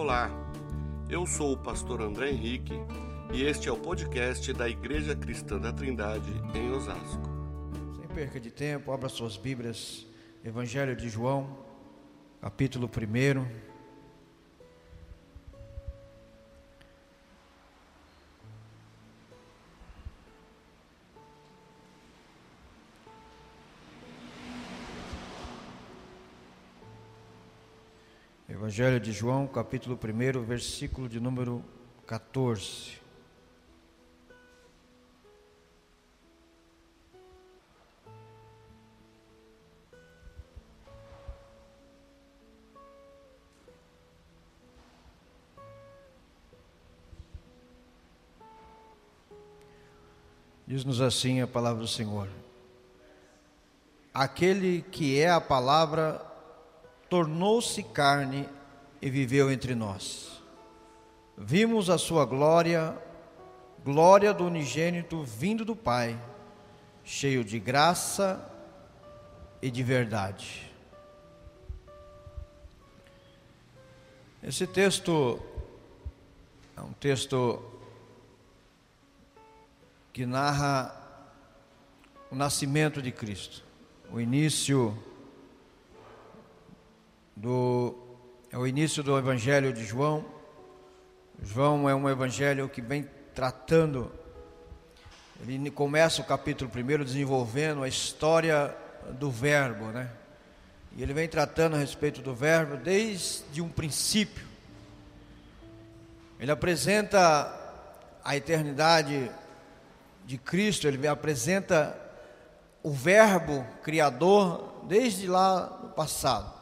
Olá, eu sou o pastor André Henrique e este é o podcast da Igreja Cristã da Trindade em Osasco. Sem perca de tempo, abra suas Bíblias, Evangelho de João, capítulo 1. Evangelho de João, capítulo 1, versículo de número 14. Diz-nos assim a palavra do Senhor: Aquele que é a palavra tornou-se carne e viveu entre nós. Vimos a sua glória, glória do unigênito vindo do Pai, cheio de graça e de verdade. Esse texto é um texto que narra o nascimento de Cristo, o início do é o início do Evangelho de João. João é um evangelho que vem tratando, ele começa o capítulo primeiro desenvolvendo a história do Verbo, né? E ele vem tratando a respeito do Verbo desde um princípio. Ele apresenta a eternidade de Cristo, ele apresenta o Verbo Criador desde lá no passado.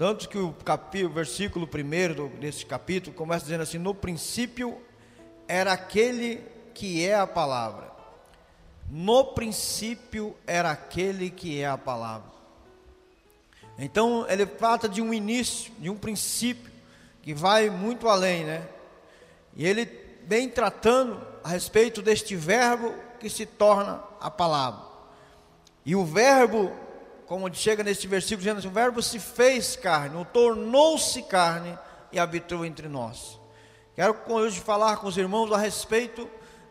Tanto que o, capítulo, o versículo primeiro desse capítulo começa dizendo assim: No princípio era aquele que é a palavra. No princípio era aquele que é a palavra. Então ele trata de um início, de um princípio que vai muito além, né? E ele vem tratando a respeito deste verbo que se torna a palavra. E o verbo como chega nesse versículo dizendo assim, o verbo se fez carne, ou tornou-se carne e habitou entre nós. Quero hoje falar com os irmãos a respeito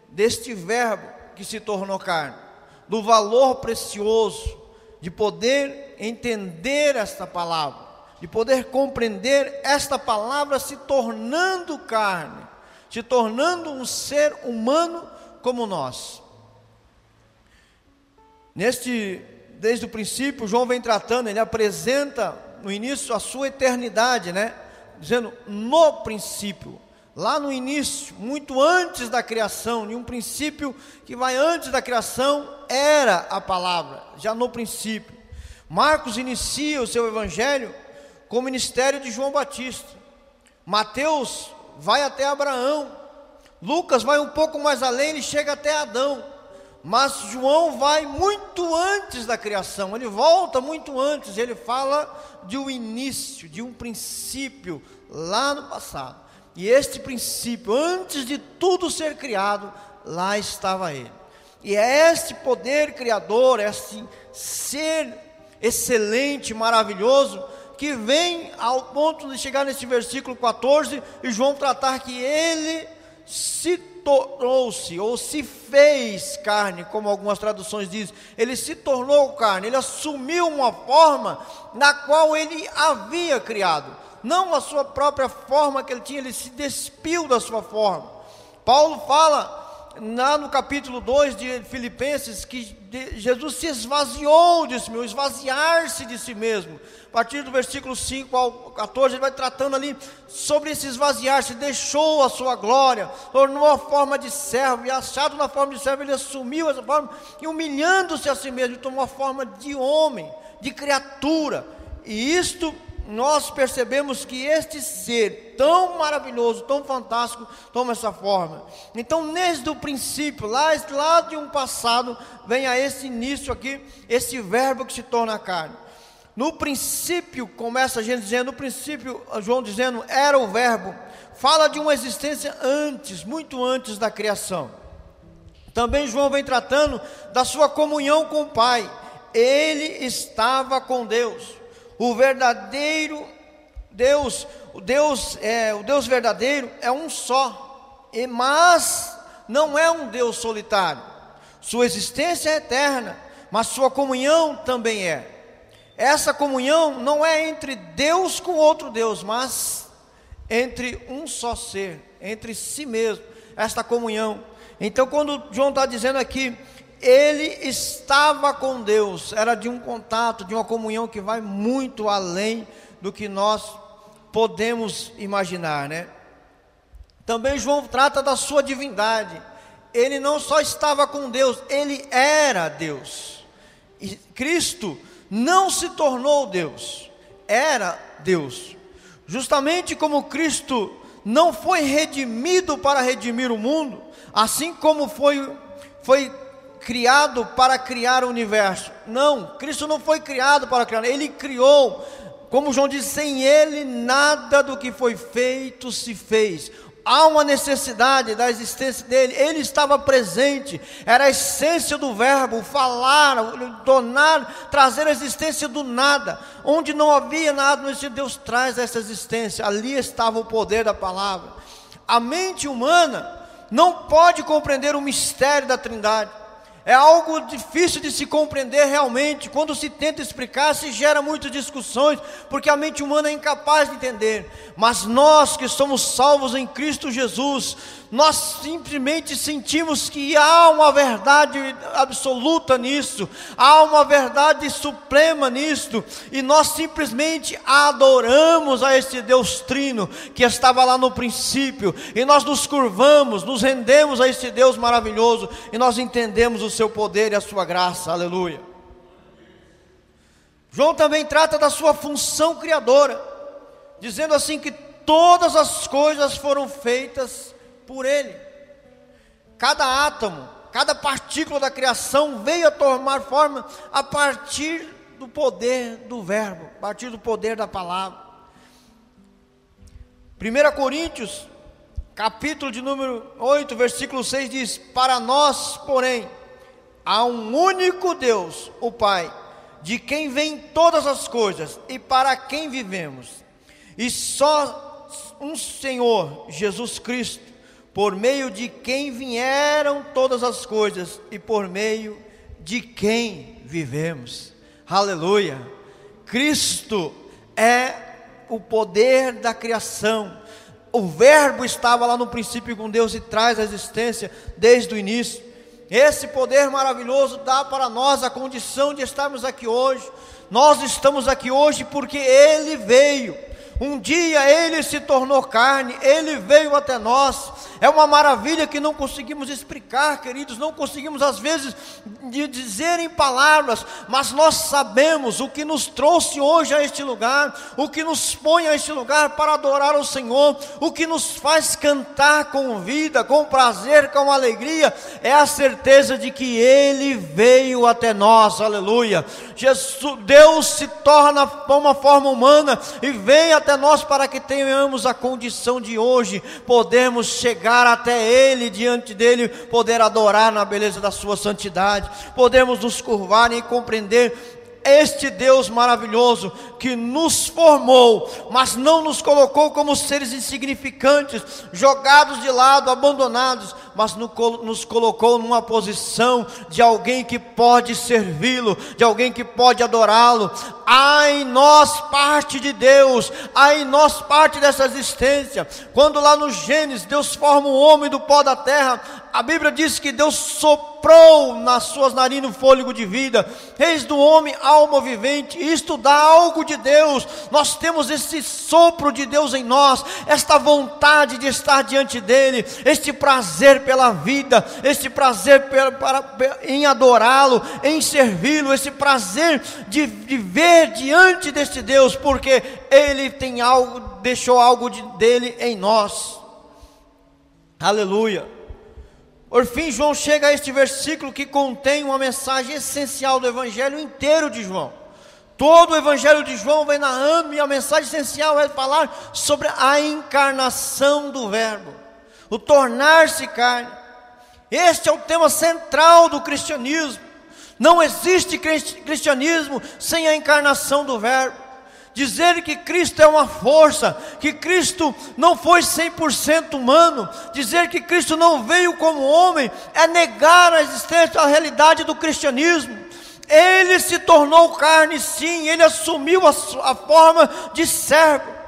deste verbo que se tornou carne, do valor precioso de poder entender esta palavra, de poder compreender esta palavra se tornando carne, se tornando um ser humano como nós. Neste desde o princípio, João vem tratando, ele apresenta no início a sua eternidade, né? Dizendo no princípio, lá no início, muito antes da criação, em um princípio que vai antes da criação, era a palavra, já no princípio. Marcos inicia o seu evangelho com o ministério de João Batista. Mateus vai até Abraão. Lucas vai um pouco mais além e chega até Adão. Mas João vai muito antes da criação, ele volta muito antes, ele fala de um início, de um princípio lá no passado. E este princípio, antes de tudo ser criado, lá estava ele. E é este poder criador, este ser excelente, maravilhoso, que vem ao ponto de chegar nesse versículo 14 e João tratar que ele se tornou-se ou se fez carne, como algumas traduções dizem, ele se tornou carne, ele assumiu uma forma na qual ele havia criado, não a sua própria forma que ele tinha, ele se despiu da sua forma. Paulo fala lá no capítulo 2 de Filipenses que Jesus se esvaziou de si mesmo, esvaziar-se de si mesmo. A partir do versículo 5 ao 14, ele vai tratando ali sobre esse esvaziar-se, deixou a sua glória, tornou a forma de servo, e achado na forma de servo, ele assumiu essa forma, e humilhando-se a si mesmo, tomou a forma de homem, de criatura, e isto nós percebemos que este ser tão maravilhoso, tão fantástico, toma essa forma. Então, desde o princípio, lá, lá de um passado, vem a esse início aqui, esse verbo que se torna carne. No princípio, começa a gente dizendo, no princípio, João dizendo, era o verbo. Fala de uma existência antes, muito antes da criação. Também João vem tratando da sua comunhão com o Pai. Ele estava com Deus o verdadeiro Deus, o Deus é o Deus verdadeiro é um só, e mas não é um Deus solitário. Sua existência é eterna, mas sua comunhão também é. Essa comunhão não é entre Deus com outro Deus, mas entre um só ser, entre si mesmo, esta comunhão. Então, quando João está dizendo aqui, ele estava com Deus, era de um contato, de uma comunhão que vai muito além do que nós podemos imaginar, né? Também João trata da sua divindade. Ele não só estava com Deus, ele era Deus. E Cristo não se tornou Deus, era Deus. Justamente como Cristo não foi redimido para redimir o mundo, assim como foi, foi criado para criar o universo. Não, Cristo não foi criado para criar, ele criou. Como João diz, sem ele nada do que foi feito se fez há uma necessidade da existência dele, ele estava presente, era a essência do verbo, falar, tornar, trazer a existência do nada, onde não havia nada, Deus traz essa existência, ali estava o poder da palavra. A mente humana não pode compreender o mistério da Trindade. É algo difícil de se compreender realmente. Quando se tenta explicar, se gera muitas discussões, porque a mente humana é incapaz de entender. Mas nós que somos salvos em Cristo Jesus, nós simplesmente sentimos que há uma verdade absoluta nisso, há uma verdade suprema nisto, e nós simplesmente adoramos a esse Deus Trino que estava lá no princípio, e nós nos curvamos, nos rendemos a esse Deus maravilhoso, e nós entendemos o seu poder e a sua graça, aleluia. João também trata da sua função criadora, dizendo assim que todas as coisas foram feitas por Ele. Cada átomo, cada partícula da criação veio a tomar forma a partir do poder do Verbo, a partir do poder da palavra. 1 Coríntios, capítulo de número 8, versículo 6 diz: Para nós, porém, há um único Deus, o Pai, de quem vêm todas as coisas e para quem vivemos, e só um Senhor, Jesus Cristo por meio de quem vieram todas as coisas e por meio de quem vivemos. Aleluia! Cristo é o poder da criação. O Verbo estava lá no princípio com Deus e traz a existência desde o início. Esse poder maravilhoso dá para nós a condição de estarmos aqui hoje. Nós estamos aqui hoje porque Ele veio. Um dia ele se tornou carne, ele veio até nós. É uma maravilha que não conseguimos explicar, queridos, não conseguimos às vezes de dizer em palavras, mas nós sabemos o que nos trouxe hoje a este lugar, o que nos põe a este lugar para adorar o Senhor, o que nos faz cantar com vida, com prazer, com alegria, é a certeza de que ele veio até nós. Aleluia. Jesus, Deus se torna uma forma humana e vem até nós para que tenhamos a condição de hoje podermos chegar até Ele, diante dele, poder adorar na beleza da Sua santidade, podemos nos curvar e compreender este Deus maravilhoso que nos formou, mas não nos colocou como seres insignificantes, jogados de lado, abandonados, mas nos colocou numa posição de alguém que pode servi-lo, de alguém que pode adorá-lo. Há em nós parte de Deus, há em nós parte dessa existência. Quando lá no Gênesis Deus forma o homem do pó da terra, a Bíblia diz que Deus soprou nas suas narinas o fôlego de vida, eis do homem alma vivente, isto dá algo de Deus, nós temos esse sopro de Deus em nós, esta vontade de estar diante dEle, este prazer pela vida, este prazer para, para, em adorá-lo, em servi-lo, esse prazer de, de ver diante deste Deus, porque Ele tem algo, deixou algo de, dele em nós. Aleluia. Por fim, João chega a este versículo que contém uma mensagem essencial do Evangelho inteiro de João. Todo o Evangelho de João vem narrando e a mensagem essencial é falar sobre a encarnação do Verbo, o tornar-se carne. Este é o tema central do cristianismo. Não existe cristianismo sem a encarnação do Verbo. Dizer que Cristo é uma força, que Cristo não foi 100% humano, dizer que Cristo não veio como homem, é negar a existência, a realidade do cristianismo. Ele se tornou carne, sim, ele assumiu a, a forma de servo.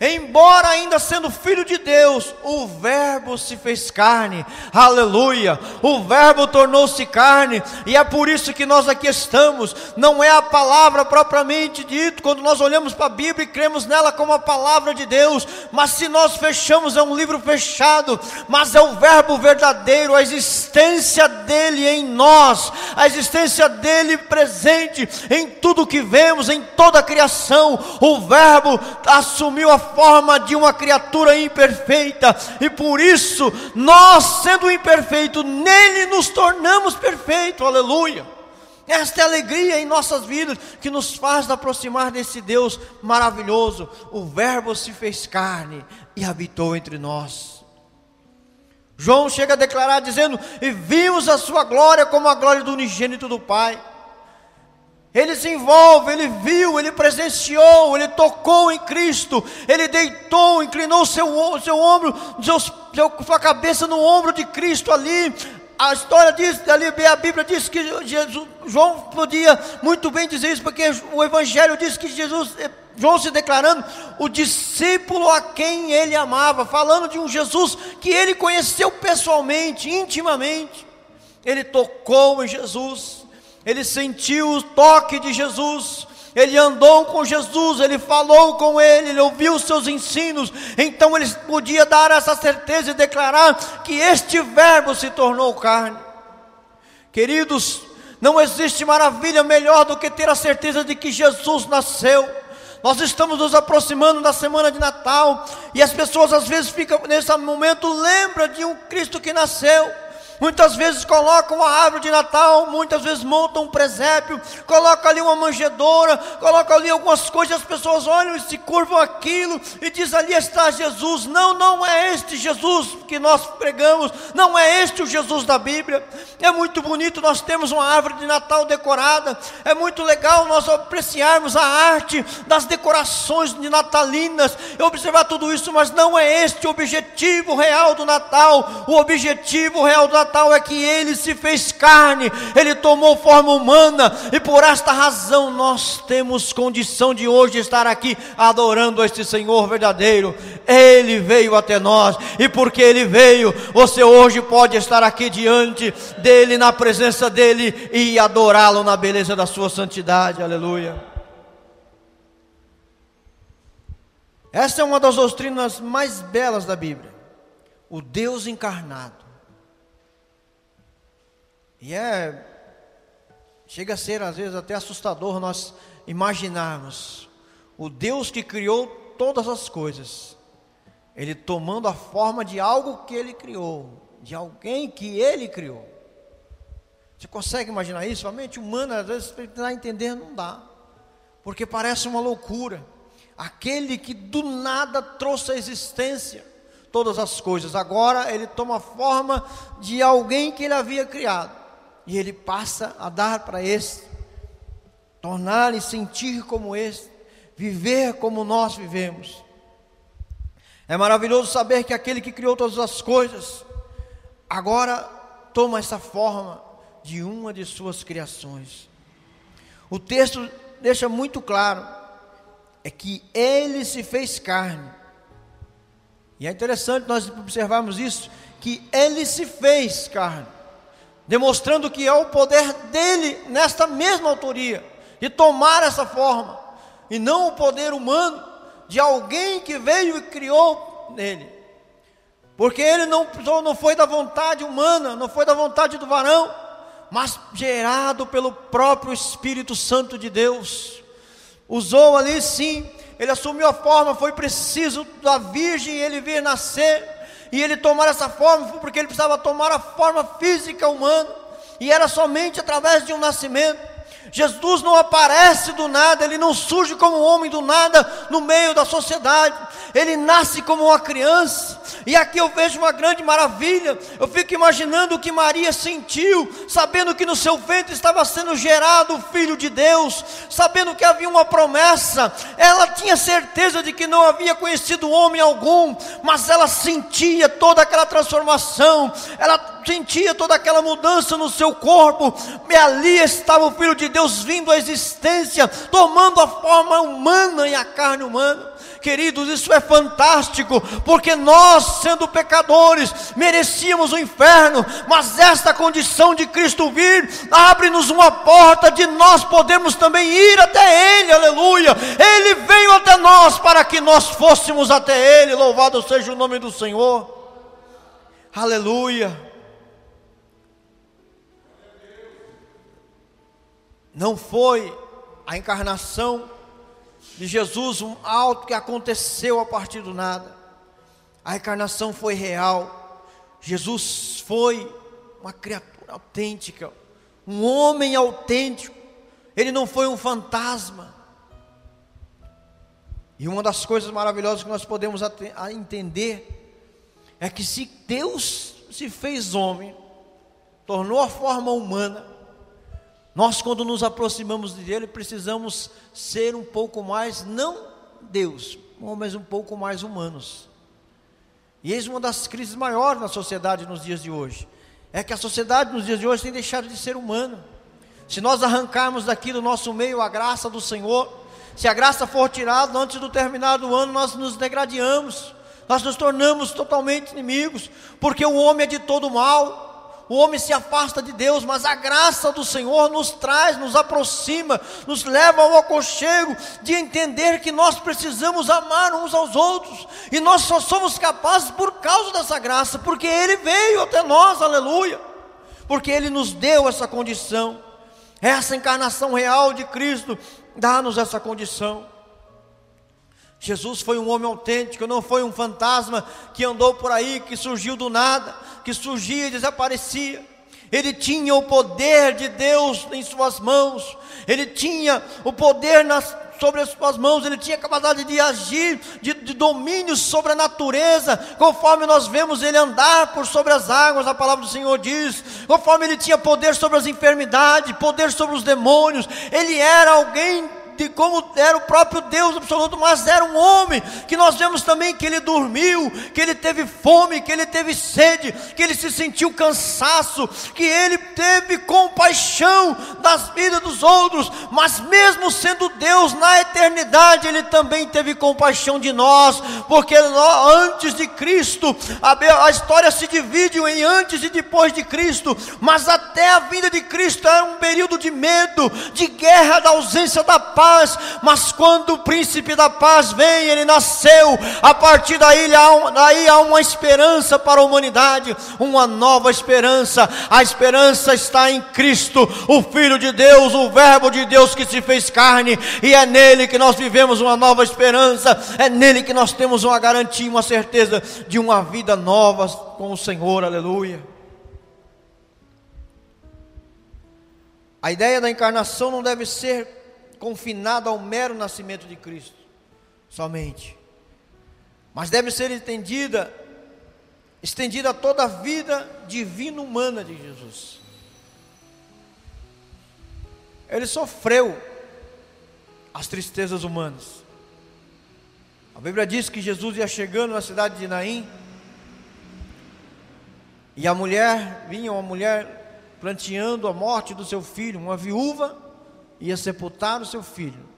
Embora ainda sendo filho de Deus, o Verbo se fez carne, aleluia. O Verbo tornou-se carne, e é por isso que nós aqui estamos. Não é a palavra propriamente dito, quando nós olhamos para a Bíblia e cremos nela como a palavra de Deus, mas se nós fechamos, é um livro fechado, mas é o Verbo verdadeiro, a existência dele em nós, a existência dele presente em tudo que vemos, em toda a criação. O Verbo assumiu a forma de uma criatura imperfeita, e por isso, nós, sendo imperfeitos, nele nos tornamos perfeitos, aleluia. Esta é a alegria em nossas vidas que nos faz aproximar desse Deus maravilhoso. O Verbo se fez carne e habitou entre nós. João chega a declarar dizendo: E vimos a sua glória como a glória do unigênito do Pai. Ele se envolve, ele viu, ele presenciou, ele tocou em Cristo, ele deitou, inclinou seu, seu ombro, seu, sua cabeça no ombro de Cristo ali. A história diz, ali a Bíblia diz que Jesus, João podia muito bem dizer isso, porque o Evangelho diz que Jesus, eh, João se declarando o discípulo a quem ele amava, falando de um Jesus que ele conheceu pessoalmente, intimamente. Ele tocou em Jesus ele sentiu o toque de Jesus, ele andou com Jesus, ele falou com ele, ele ouviu os seus ensinos, então ele podia dar essa certeza e declarar que este Verbo se tornou carne. Queridos, não existe maravilha melhor do que ter a certeza de que Jesus nasceu. Nós estamos nos aproximando da semana de Natal e as pessoas às vezes ficam nesse momento lembra de um Cristo que nasceu muitas vezes colocam uma árvore de Natal, muitas vezes montam um presépio, colocam ali uma manjedoura, colocam ali algumas coisas, as pessoas olham e se curvam aquilo e diz ali está Jesus. Não, não é este Jesus que nós pregamos, não é este o Jesus da Bíblia. É muito bonito nós temos uma árvore de Natal decorada, é muito legal nós apreciarmos a arte das decorações de natalinas, observar tudo isso, mas não é este o objetivo real do Natal. O objetivo real do Natal É que ele se fez carne, ele tomou forma humana, e por esta razão nós temos condição de hoje estar aqui adorando este Senhor verdadeiro. Ele veio até nós, e porque ele veio, você hoje pode estar aqui diante dele, na presença dele e adorá-lo na beleza da sua santidade. Aleluia. Essa é uma das doutrinas mais belas da Bíblia. O Deus encarnado. E é chega a ser às vezes até assustador nós imaginarmos o Deus que criou todas as coisas, ele tomando a forma de algo que ele criou, de alguém que ele criou. Você consegue imaginar isso? A mente humana, às vezes, tentar entender, não dá, porque parece uma loucura. Aquele que do nada trouxe a existência todas as coisas, agora ele toma a forma de alguém que ele havia criado e ele passa a dar para este, tornar e sentir como este, viver como nós vivemos. É maravilhoso saber que aquele que criou todas as coisas, agora toma essa forma de uma de suas criações. O texto deixa muito claro, é que ele se fez carne. E é interessante nós observarmos isso, que ele se fez carne demonstrando que é o poder dele nesta mesma autoria, de tomar essa forma, e não o poder humano de alguém que veio e criou nele. Porque ele não, não foi da vontade humana, não foi da vontade do varão, mas gerado pelo próprio Espírito Santo de Deus. Usou ali sim, ele assumiu a forma, foi preciso da virgem ele vir nascer e ele tomar essa forma foi porque ele precisava tomar a forma física humana, e era somente através de um nascimento. Jesus não aparece do nada, ele não surge como um homem do nada no meio da sociedade, ele nasce como uma criança. E aqui eu vejo uma grande maravilha. Eu fico imaginando o que Maria sentiu, sabendo que no seu ventre estava sendo gerado o filho de Deus, sabendo que havia uma promessa. Ela tinha certeza de que não havia conhecido homem algum, mas ela sentia toda aquela transformação. Ela sentia toda aquela mudança no seu corpo, e ali estava o Filho de Deus vindo à existência, tomando a forma humana e a carne humana. Queridos, isso é fantástico, porque nós, sendo pecadores, merecíamos o inferno, mas esta condição de Cristo vir abre-nos uma porta de nós podemos também ir até Ele, aleluia. Ele veio até nós para que nós fôssemos até Ele, louvado seja o nome do Senhor, aleluia. Não foi a encarnação de Jesus, um algo que aconteceu a partir do nada. A encarnação foi real. Jesus foi uma criatura autêntica, um homem autêntico. Ele não foi um fantasma. E uma das coisas maravilhosas que nós podemos entender é que se Deus se fez homem, tornou a forma humana, nós, quando nos aproximamos dele, precisamos ser um pouco mais, não Deus, mas um pouco mais humanos. E eis uma das crises maiores na sociedade nos dias de hoje. É que a sociedade nos dias de hoje tem deixado de ser humana. Se nós arrancarmos daqui do nosso meio a graça do Senhor, se a graça for tirada antes do terminado ano, nós nos degradamos, nós nos tornamos totalmente inimigos, porque o homem é de todo mal, o homem se afasta de Deus, mas a graça do Senhor nos traz, nos aproxima, nos leva ao aconchego de entender que nós precisamos amar uns aos outros, e nós só somos capazes por causa dessa graça, porque Ele veio até nós, aleluia, porque Ele nos deu essa condição, essa encarnação real de Cristo dá-nos essa condição. Jesus foi um homem autêntico, não foi um fantasma que andou por aí, que surgiu do nada, que surgia e desaparecia. Ele tinha o poder de Deus em suas mãos, ele tinha o poder nas, sobre as suas mãos, ele tinha capacidade de agir, de, de, domínio sobre a natureza, conforme nós vemos ele andar por sobre as águas, a palavra do Senhor diz, conforme ele tinha poder sobre as enfermidades, poder sobre os demônios, ele era alguém de como era o próprio Deus absoluto, mas era um homem que nós vemos também que ele dormiu, que ele teve fome, que ele teve sede, que ele se sentiu cansaço, que ele teve compaixão das vidas dos outros, mas mesmo sendo Deus na eternidade, ele também teve compaixão de nós, porque antes de Cristo, a, história se divide em antes e depois de Cristo, mas até a vinda de Cristo era um período de medo, de guerra, da ausência da paz paz, mas quando o príncipe da paz vem, ele nasceu, a partir daí daí há uma esperança para a humanidade, uma nova esperança, a esperança está em Cristo, o Filho de Deus, o Verbo de Deus que se fez carne, e é nele que nós vivemos uma nova esperança, é nele que nós temos uma garantia, uma certeza de uma vida nova com o Senhor, aleluia. A ideia da encarnação não deve ser confinada ao mero nascimento de Cristo, somente. Mas deve ser entendida, estendida a toda a vida divina humana de Jesus. Ele sofreu as tristezas humanas. A Bíblia diz que Jesus ia chegando na cidade de Naim, e a mulher, vinha uma mulher planteando a morte do seu filho, uma viúva, ia sepultar o seu filho.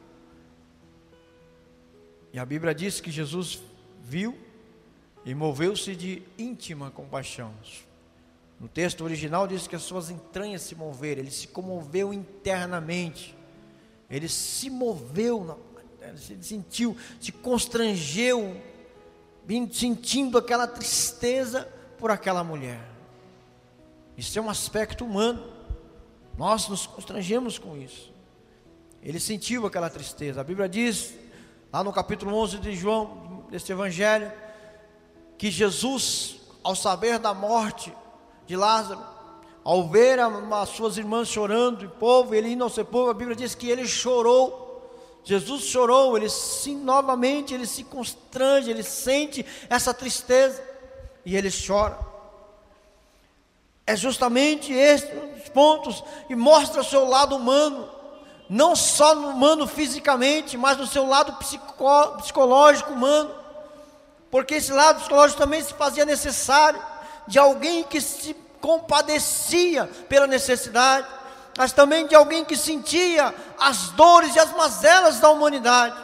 E a Bíblia diz que Jesus viu e moveu-se de íntima compaixão. No texto original diz que as suas entranhas se moveram, ele se comoveu internamente. Ele se moveu, ele se sentiu, se constrangeu, sentindo aquela tristeza por aquela mulher. Isso é um aspecto humano. Nós nos constrangemos com isso. Ele sentiu aquela tristeza. A Bíblia diz, lá no capítulo 11 de João, deste evangelho, que Jesus, ao saber da morte de Lázaro, ao ver as suas irmãs chorando, o povo, ele indo ao sepulcro, a Bíblia diz que ele chorou. Jesus chorou, ele se novamente, ele se constrange, ele sente essa tristeza e ele chora. É justamente esses pontos que mostra o seu lado humano, não só no humano fisicamente, mas no seu lado psico, psicológico humano, porque esse lado psicológico também se fazia necessário de alguém que se compadecia pela necessidade, mas também de alguém que sentia as dores e as mazelas da humanidade.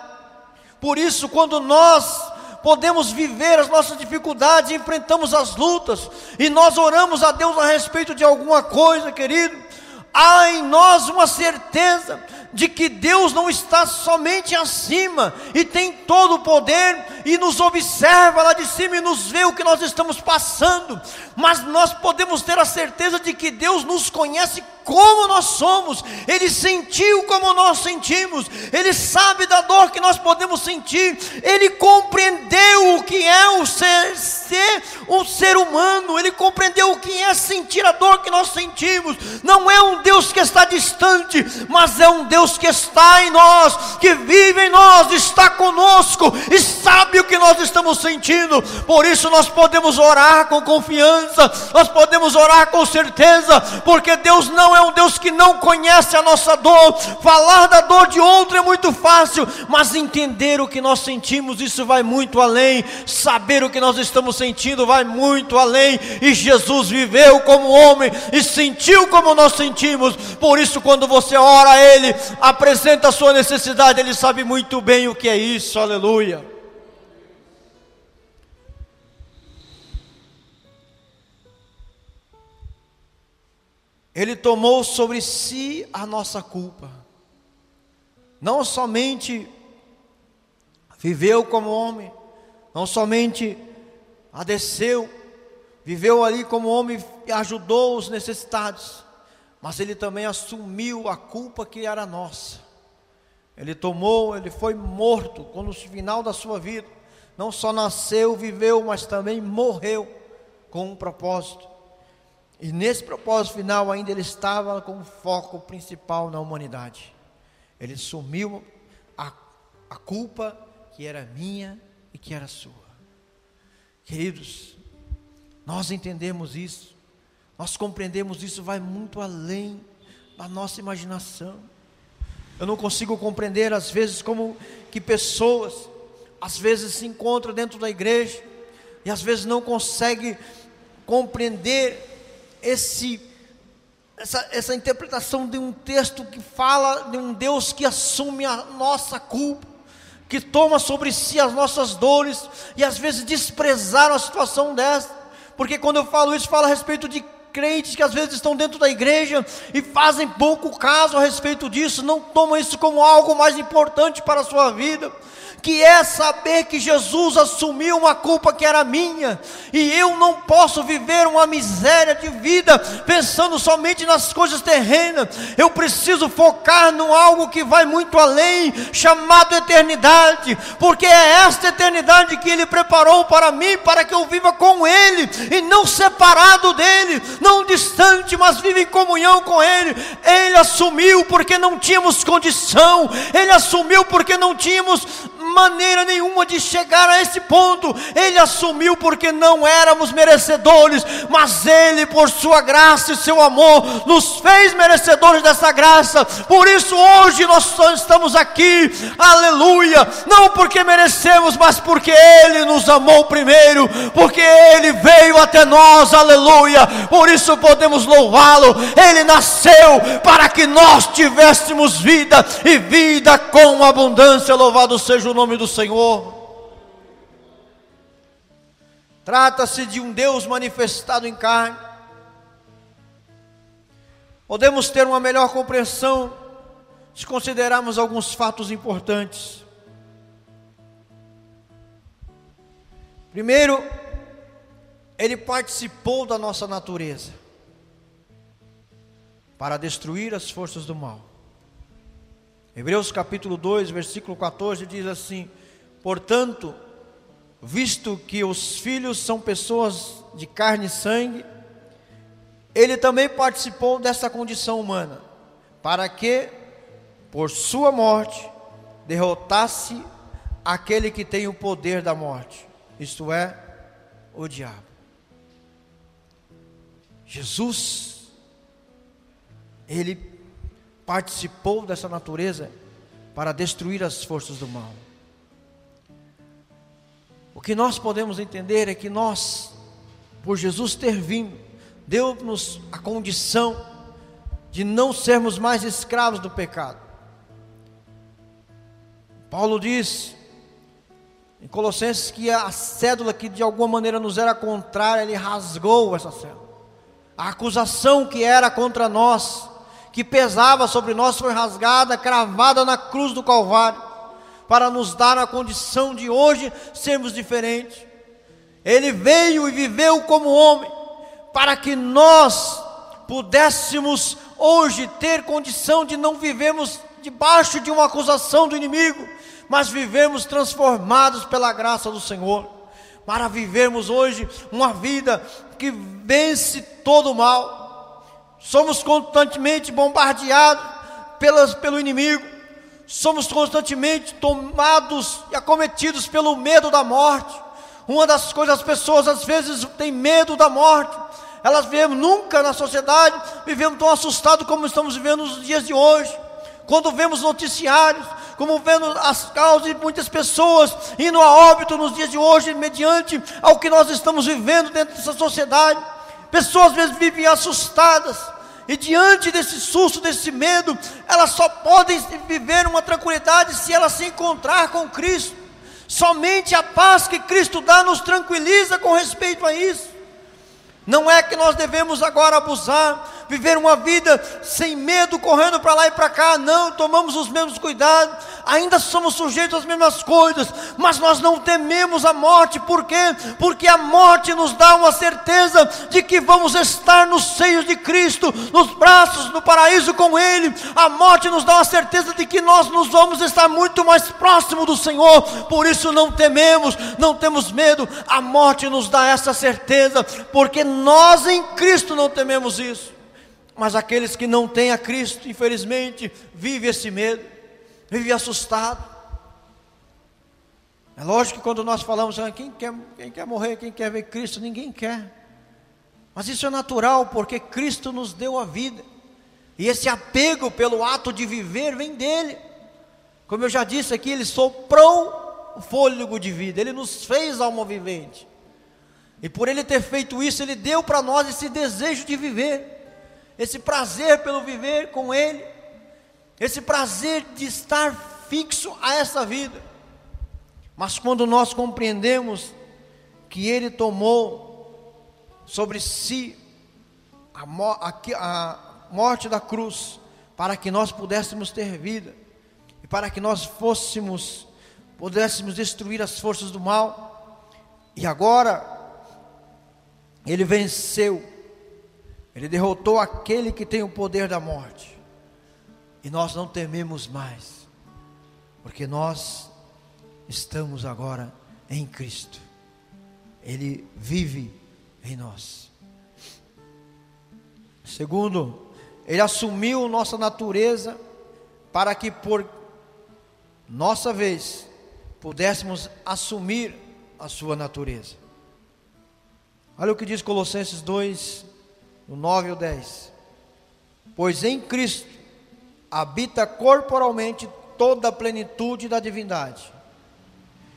Por isso, quando nós podemos viver as nossas dificuldades, enfrentamos as lutas, e nós oramos a Deus a respeito de alguma coisa, querido, há em nós uma certeza de que Deus não está somente acima e tem todo o poder e nos observa lá de cima e nos vê o que nós estamos passando, mas nós podemos ter a certeza de que Deus nos conhece como nós somos, Ele sentiu como nós sentimos, Ele sabe da dor que nós podemos sentir, Ele compreendeu o que é o ser, ser um ser humano, Ele compreendeu o que é sentir a dor que nós sentimos. Não é um Deus que está distante, mas é um Deus que está em nós, que vive em nós, está conosco e sabe o que nós estamos sentindo. Por isso nós podemos orar com confiança, nós podemos orar com certeza, porque Deus não é é um Deus que não conhece a nossa dor. Falar da dor de outro é muito fácil, mas entender o que nós sentimos, isso vai muito além. Saber o que nós estamos sentindo vai muito além. E Jesus viveu como homem e sentiu como nós sentimos. Por isso, quando você ora a Ele, apresenta a sua necessidade, Ele sabe muito bem o que é isso. Aleluia. Ele tomou sobre si a nossa culpa. Não somente viveu como homem, não somente adeceu, viveu ali como homem e ajudou os necessitados, mas ele também assumiu a culpa que era nossa. Ele tomou, ele foi morto quando no final da sua vida, não só nasceu, viveu, mas também morreu com um propósito. E nesse propósito final ainda ele estava com foco principal na humanidade. Ele sumiu a, a culpa que era minha e que era sua. Queridos, nós entendemos isso, nós compreendemos isso, vai muito além da nossa imaginação. Eu não consigo compreender às vezes como que pessoas às vezes se encontram dentro da igreja e às vezes não conseguem compreender esse, essa, essa interpretação de um texto que fala de um Deus que assume a nossa culpa, que toma sobre si as nossas dores, e às vezes desprezaram a situação dessa, porque quando eu falo isso, falo a respeito de crentes que às vezes estão dentro da igreja e fazem pouco caso a respeito disso, não tomam isso como algo mais importante para a sua vida que é saber que Jesus assumiu uma culpa que era minha, e eu não posso viver uma miséria de vida pensando somente nas coisas terrenas, eu preciso focar no algo que vai muito além, chamado eternidade, porque é esta eternidade que Ele preparou para mim, para que eu viva com Ele, e não separado dEle, não distante, mas viva em comunhão com Ele. Ele assumiu porque não tínhamos condição, Ele assumiu porque não tínhamos maneira nenhuma de chegar a esse ponto. Ele assumiu porque não éramos merecedores, mas Ele, por Sua graça e Seu amor, nos fez merecedores dessa graça. Por isso, hoje nós estamos aqui, aleluia. Não porque merecemos, mas porque Ele nos amou primeiro, porque Ele veio até nós, aleluia. Por isso podemos louvá-lo. Ele nasceu para que nós tivéssemos vida e vida com abundância. Louvado seja o nome do Senhor. Trata-se de um Deus manifestado em carne. Podemos ter uma melhor compreensão se considerarmos alguns fatos importantes. Primeiro, ele participou da nossa natureza para destruir as forças do mal. Hebreus capítulo 2, versículo 14 diz assim: Portanto, visto que os filhos são pessoas de carne e sangue, ele também participou dessa condição humana, para que, por sua morte, derrotasse aquele que tem o poder da morte, isto é, o diabo. Jesus, ele participou dessa natureza para destruir as forças do mal. O que nós podemos entender é que nós, por Jesus ter vindo, deu-nos a condição de não sermos mais escravos do pecado. Paulo diz em Colossenses que a cédula que de alguma maneira nos era contrária, ele rasgou essa cédula. A acusação que era contra nós, que pesava sobre nós, foi rasgada, cravada na cruz do Calvário, para nos dar a condição de hoje sermos diferentes. Ele veio e viveu como homem, para que nós pudéssemos hoje ter condição de não vivermos debaixo de uma acusação do inimigo, mas vivemos transformados pela graça do Senhor, para vivermos hoje uma vida que vence todo o mal. Somos constantemente bombardeados pelas, pelo inimigo, somos constantemente tomados e acometidos pelo medo da morte. Uma das coisas, as pessoas às vezes têm medo da morte, elas vivem nunca na sociedade, vivemos tão assustados como estamos vivendo nos dias de hoje. Quando vemos noticiários, como vendo as causas de muitas pessoas indo a óbito nos dias de hoje, mediante ao que nós estamos vivendo dentro dessa sociedade. Pessoas às vezes vivem assustadas, e diante desse susto, desse medo, elas só podem viver uma tranquilidade se elas se encontrar com Cristo. Somente a paz que Cristo dá nos tranquiliza com respeito a isso. Não é que nós devemos agora abusar, viver uma vida sem medo, correndo para lá e para cá, não, tomamos os mesmos cuidados, ainda somos sujeitos às mesmas coisas, mas nós não tememos a morte, por quê? Porque a morte nos dá uma certeza de que vamos estar nos seios de Cristo, nos braços do paraíso com Ele, a morte nos dá uma certeza de que nós nos vamos estar muito mais próximo do Senhor, por isso não tememos, não temos medo, a morte nos dá essa certeza, porque nós em Cristo não tememos isso. Mas aqueles que não têm a Cristo, infelizmente, vivem esse medo, vivem assustado. É lógico que quando nós falamos, ah, quem, quer, quem quer morrer, quem quer ver Cristo, ninguém quer. Mas isso é natural, porque Cristo nos deu a vida. E esse apego pelo ato de viver vem dele. Como eu já disse aqui, ele soprou o fôlego de vida, ele nos fez alma vivente. E por ele ter feito isso, ele deu para nós esse desejo de viver, esse prazer pelo viver com ele, esse prazer de estar fixo a essa vida. Mas quando nós compreendemos que ele tomou sobre si a, a, morte da cruz, para que nós pudéssemos ter vida, e para que nós fôssemos, pudéssemos destruir as forças do mal, e agora ele venceu, ele derrotou aquele que tem o poder da morte, e nós não tememos mais, porque nós estamos agora em Cristo, Ele vive em nós. Segundo, Ele assumiu nossa natureza para que por nossa vez pudéssemos assumir a sua natureza. Olha o que diz Colossenses 2, no 9 e 10. Pois em Cristo habita corporalmente toda a plenitude da divindade.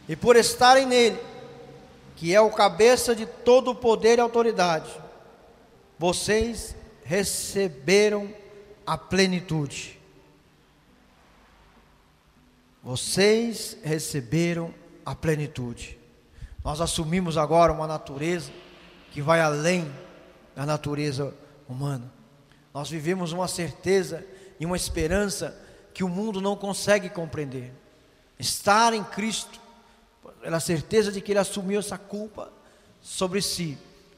E por estarem nele, que é o cabeça de todo o poder e autoridade, vocês receberam a plenitude. Vocês receberam a plenitude. Nós assumimos agora uma natureza que vai além da natureza humana. Nós vivemos uma certeza e uma esperança que o mundo não consegue compreender. Estar em Cristo, pela certeza de que Ele assumiu essa culpa sobre si,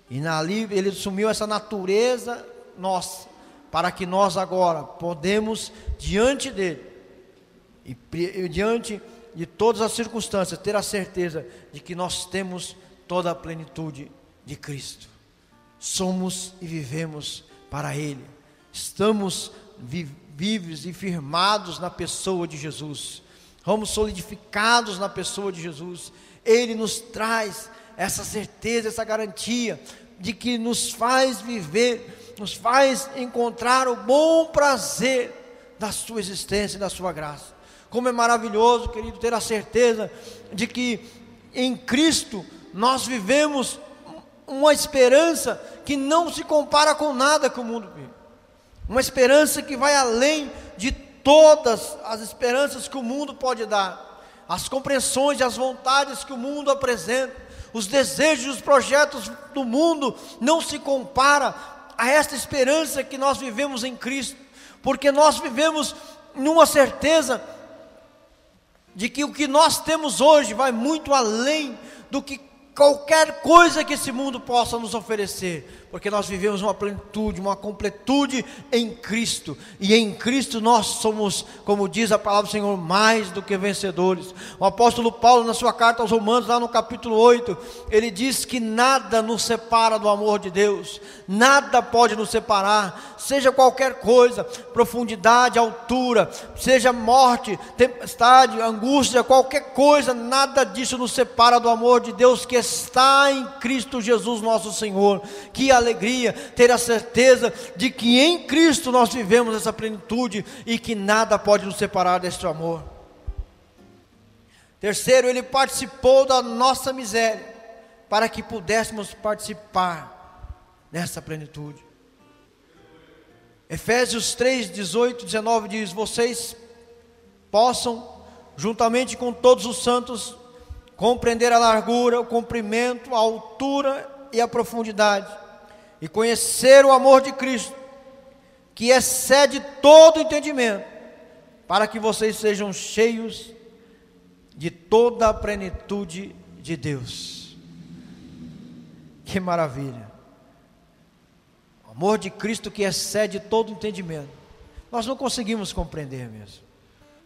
e na Ele assumiu essa natureza nossa, para que nós agora podemos, diante dEle, e, e diante de todas as circunstâncias, ter a certeza de que nós temos toda a plenitude de Cristo. Somos e vivemos para Ele. Estamos vivos e firmados na pessoa de Jesus. Vamos solidificados na pessoa de Jesus. Ele nos traz essa certeza, essa garantia de que nos faz viver, nos faz encontrar o bom prazer da sua existência e da sua graça. Como é maravilhoso, querido, ter a certeza de que em Cristo nós vivemos uma esperança que não se compara com nada que o mundo vive. Uma esperança que vai além de todas as esperanças que o mundo pode dar, as compreensões e as vontades que o mundo apresenta, os desejos, os projetos do mundo não se compara a esta esperança que nós vivemos em Cristo, porque nós vivemos numa certeza de que o que nós temos hoje vai muito além do que qualquer coisa que esse mundo possa nos oferecer porque nós vivemos uma plenitude, uma completude em Cristo, e em Cristo nós somos, como diz a palavra do Senhor, mais do que vencedores. O apóstolo Paulo, na sua carta aos Romanos, lá no capítulo 8, ele diz que nada nos separa do amor de Deus, nada pode nos separar, seja qualquer coisa, profundidade, altura, seja morte, tempestade, angústia, qualquer coisa, nada disso nos separa do amor de Deus que está em Cristo Jesus, nosso Senhor. Que a alegria, ter a certeza de que em Cristo nós vivemos essa plenitude e que nada pode nos separar deste amor. Terceiro, ele participou da nossa miséria, para que pudéssemos participar dessa plenitude. Efésios 3, 18, 19 diz: Vocês possam, juntamente com todos os santos, compreender a largura, o comprimento, a altura e a profundidade, e conhecer o amor de Cristo, que excede todo entendimento, para que vocês sejam cheios de toda a plenitude de Deus. Que maravilha! O amor de Cristo que excede todo entendimento. Nós não conseguimos compreender mesmo.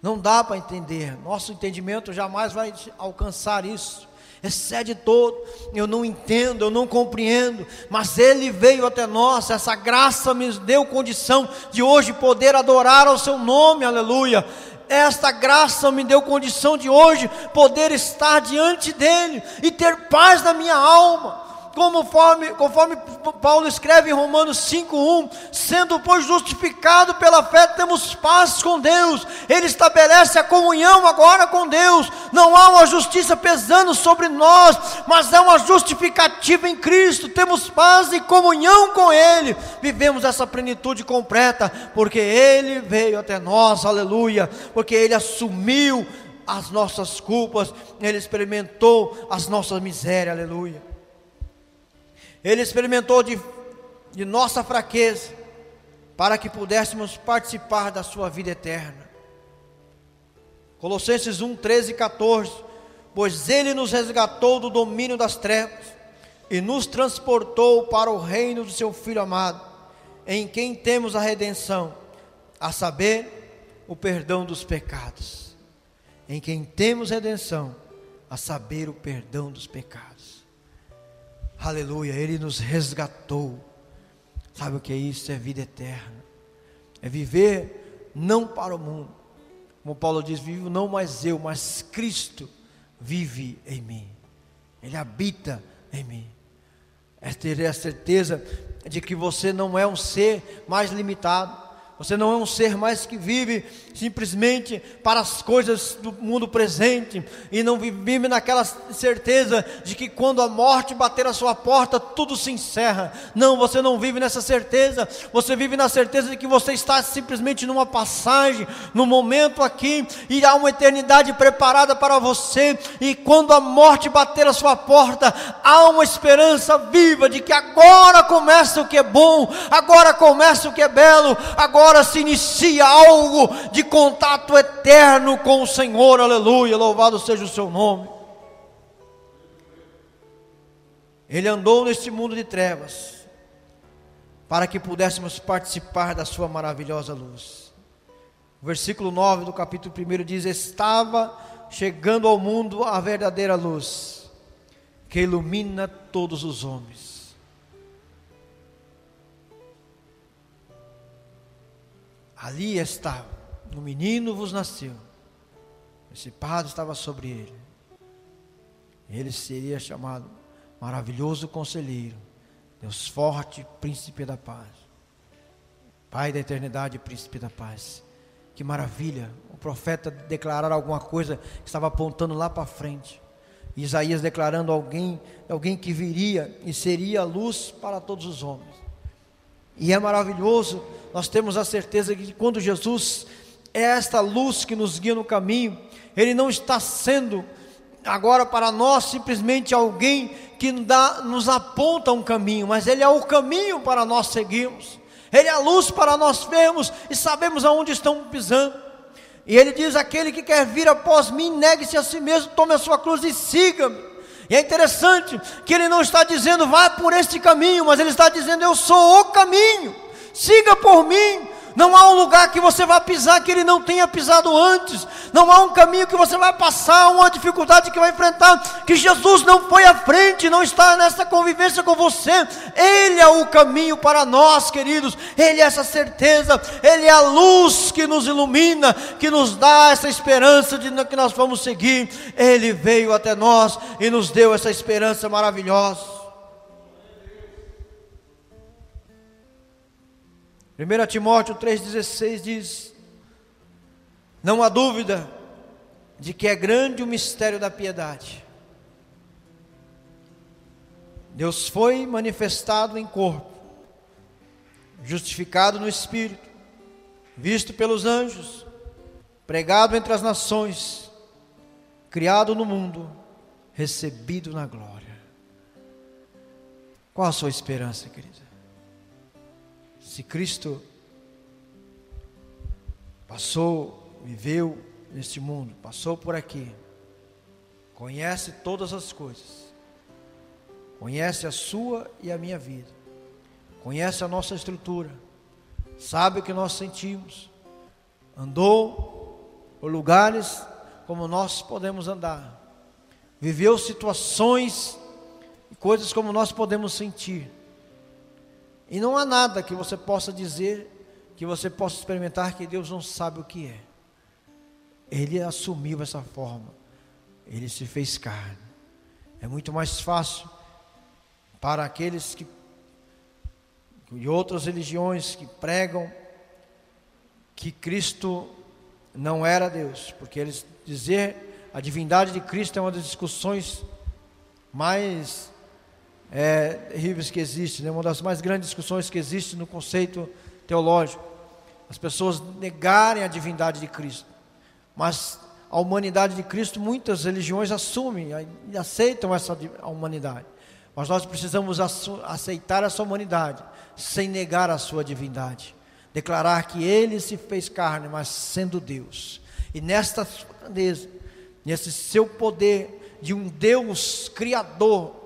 Não dá para entender. Nosso entendimento jamais vai alcançar isso excede todo. Eu não entendo, eu não compreendo, mas Ele veio até nós. Essa graça me deu condição de hoje poder adorar ao Seu nome, aleluia. Esta graça me deu condição de hoje poder estar diante dEle e ter paz na minha alma conforme, conforme Paulo escreve em Romanos 5,1, sendo pois justificado pela fé, temos paz com Deus, Ele estabelece a comunhão agora com Deus, não há uma justiça pesando sobre nós, mas é uma justificativa em Cristo, temos paz e comunhão com Ele, vivemos essa plenitude completa, porque Ele veio até nós, aleluia, porque Ele assumiu as nossas culpas, Ele experimentou as nossas misérias, aleluia. Ele experimentou de, de nossa fraqueza, para que pudéssemos participar da sua vida eterna. Colossenses 1, 13 e 14. Pois ele nos resgatou do domínio das trevas e nos transportou para o reino do seu Filho amado, em quem temos a redenção, a saber, o perdão dos pecados. Em quem temos redenção, a saber, o perdão dos pecados. Aleluia, Ele nos resgatou. Sabe o que é isso? É vida eterna. É viver não para o mundo. Como Paulo diz: vivo não mais eu, mas Cristo vive em mim. Ele habita em mim. É ter a certeza de que você não é um ser mais limitado você não é um ser mais que vive simplesmente para as coisas do mundo presente e não vive naquela certeza de que quando a morte bater a sua porta, tudo se encerra. Não, você não vive nessa certeza. Você vive na certeza de que você está simplesmente numa passagem, num momento aqui e há uma eternidade preparada para você. E quando a morte bater a sua porta, há uma esperança viva de que agora começa o que é bom, agora começa o que é belo, agora agora se inicia algo de contato eterno com o Senhor, aleluia, louvado seja o seu nome. Ele andou neste mundo de trevas, para que pudéssemos participar da sua maravilhosa luz. O versículo 9 do capítulo 1 diz: Estava chegando ao mundo a verdadeira luz, que ilumina todos os homens. Ali estava, um menino vos nasceu, esse padre estava sobre ele, ele seria chamado maravilhoso conselheiro, Deus forte, príncipe da paz, Pai da eternidade, príncipe da paz. Que maravilha, o profeta declarar alguma coisa que estava apontando lá para frente. Isaías declarando alguém, alguém que viria e seria luz para todos os homens. E é maravilhoso, nós temos a certeza que quando Jesus é esta luz que nos guia no caminho, ele não está sendo agora para nós simplesmente alguém que dá, nos aponta um caminho, mas ele é o caminho para nós seguirmos. Ele é a luz para nós vermos e sabemos aonde estamos pisando. E ele diz: aquele que quer vir após mim, negue-se a si mesmo, tome a sua cruz e siga-me. E é interessante que ele não está dizendo vá por este caminho, mas ele está dizendo eu sou o caminho, siga por mim, não há um lugar que você vai pisar que ele não tenha pisado antes. Não há um caminho que você vai passar, uma dificuldade que vai enfrentar, que Jesus não foi à frente, não está nessa convivência com você. Ele é o caminho para nós, queridos. Ele é essa certeza, ele é a luz que nos ilumina, que nos dá essa esperança de que nós vamos seguir. Ele veio até nós e nos deu essa esperança maravilhosa. 1 Timóteo 3,16 diz: Não há dúvida de que é grande o mistério da piedade. Deus foi manifestado em corpo, justificado no Espírito, visto pelos anjos, pregado entre as nações, criado no mundo, recebido na glória. Qual a sua esperança, querida? Se Cristo passou, viveu neste mundo, passou por aqui, conhece todas as coisas, conhece a sua e a minha vida, conhece a nossa estrutura, sabe o que nós sentimos, andou por lugares como nós podemos andar, viveu situações e coisas como nós podemos sentir. E não há nada que você possa dizer, que você possa experimentar que Deus não sabe o que é. Ele assumiu essa forma. Ele se fez carne. É muito mais fácil para aqueles que de outras religiões que pregam que Cristo não era Deus, porque eles dizer a divindade de Cristo é uma das discussões mais é, terríveis que existem, né? uma das mais grandes discussões que existe no conceito teológico. As pessoas negarem a divindade de Cristo, mas a humanidade de Cristo, muitas religiões assumem e aceitam essa humanidade. Mas nós precisamos aceitar essa humanidade sem negar a sua divindade. Declarar que ele se fez carne, mas sendo Deus. E nesta grandeza, nesse seu poder de um Deus criador,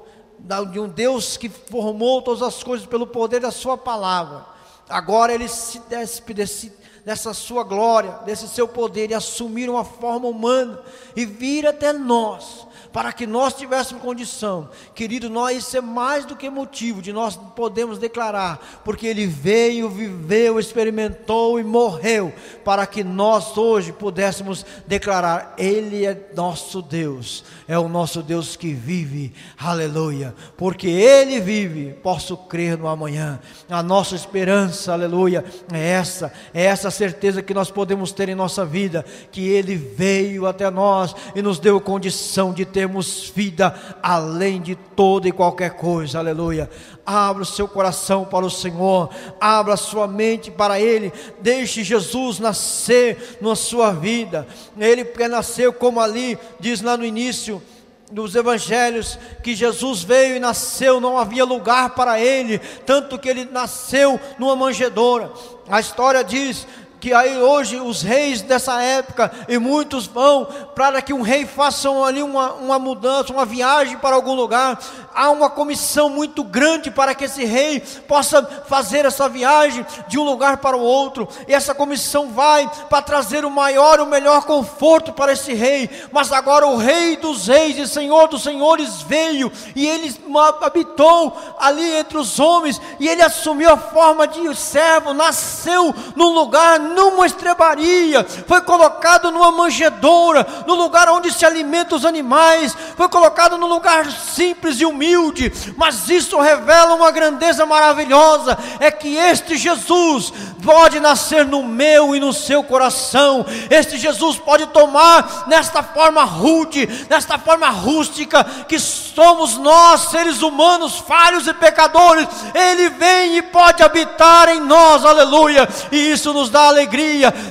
de um Deus que formou todas as coisas pelo poder da Sua palavra. Agora ele se despe desse, dessa Sua glória, desse seu poder e assumir uma forma humana e vir até nós para que nós tivéssemos condição, querido, nós isso é mais do que motivo de nós podemos declarar, porque Ele veio, viveu, experimentou e morreu, para que nós hoje pudéssemos declarar: Ele é nosso Deus, é o nosso Deus que vive, aleluia, porque Ele vive, posso crer no amanhã, a nossa esperança, aleluia, é essa, é essa certeza que nós podemos ter em nossa vida, que Ele veio até nós e nos deu condição de ter termos vida além de toda e qualquer coisa, aleluia. Abra o seu coração para o Senhor, abra a sua mente para Ele, deixe Jesus nascer na sua vida. Ele nasceu como ali, diz lá no início, dos evangelhos que Jesus veio e nasceu, não havia lugar para ele, tanto que ele nasceu numa manjedoura. A história diz que aí hoje os reis dessa época, e muitos vão, para que um rei faça ali uma, uma mudança, uma viagem para algum lugar, há uma comissão muito grande para que esse rei possa fazer essa viagem de um lugar para o outro, e essa comissão vai para trazer o maior o melhor conforto para esse rei, mas agora o rei dos reis e senhor dos senhores veio, e ele habitou ali entre os homens, e ele assumiu a forma de servo, nasceu num lugar numa estrebaria, foi colocado numa manjedoura, no lugar onde se alimentam os animais, foi colocado num lugar simples e humilde, mas isso revela uma grandeza maravilhosa: é que este Jesus pode nascer no meu e no seu coração, este Jesus pode tomar nesta forma rude, nesta forma rústica, que somos nós, seres humanos, falhos e pecadores, Ele vem e pode habitar em nós, aleluia, e isso nos dá alegria.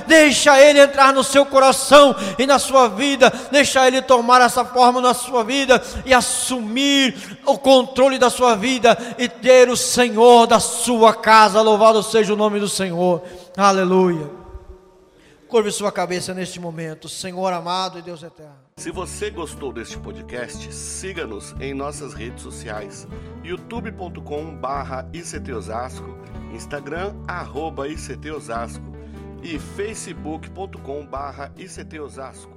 Deixa Ele entrar no seu coração e na sua vida, deixa Ele tomar essa forma na sua vida e assumir o controle da sua vida e ter o Senhor da sua casa. Louvado seja o nome do Senhor, aleluia. Curve sua cabeça neste momento, Senhor amado e Deus eterno. Se você gostou deste podcast, siga-nos em nossas redes sociais: youtube.com/barra ictosasco, Instagram arroba ictosasco e facebook.com/barra ictosasco.